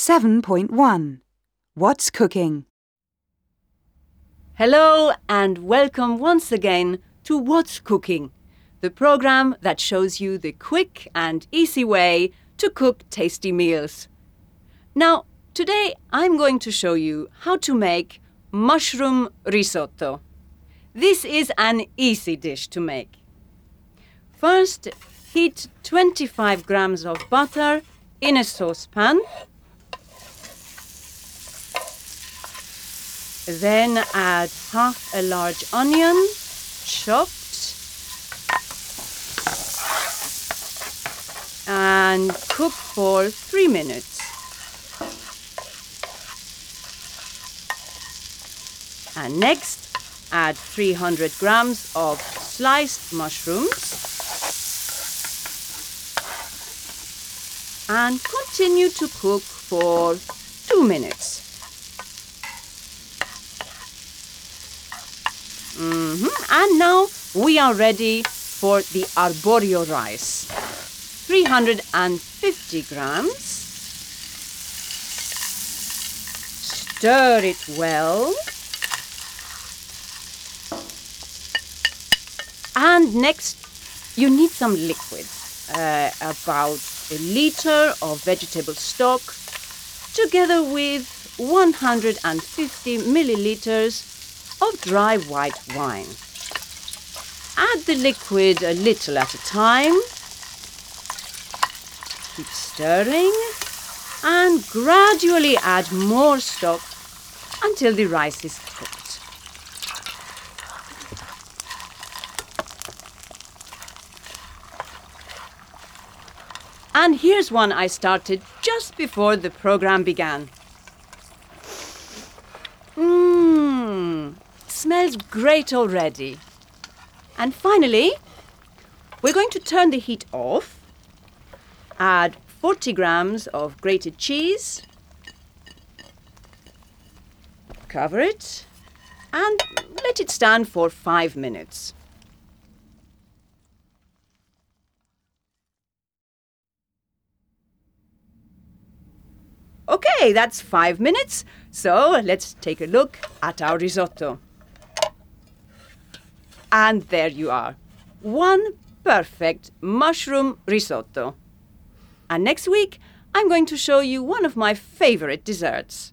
7.1 What's cooking? Hello and welcome once again to What's Cooking, the program that shows you the quick and easy way to cook tasty meals. Now, today I'm going to show you how to make mushroom risotto. This is an easy dish to make. First, heat 25 grams of butter in a saucepan. Then add half a large onion, chopped, and cook for three minutes. And next, add 300 grams of sliced mushrooms and continue to cook for two minutes. Mhm. And now we are ready for the arborio rice. 350 grams. Stir it well. And next, you need some liquid. Uh, about a liter of vegetable stock, together with 150 milliliters of dry white wine. Add the liquid a little at a time. Keep stirring and gradually add more stock until the rice is cooked. And here's one I started just before the program began. Mmm, smells great already. And finally, we're going to turn the heat off, add 40 grams of grated cheese, cover it, and let it stand for five minutes. Okay, that's five minutes. So let's take a look at our risotto. And there you are. One perfect mushroom risotto. And next week, I'm going to show you one of my favorite desserts.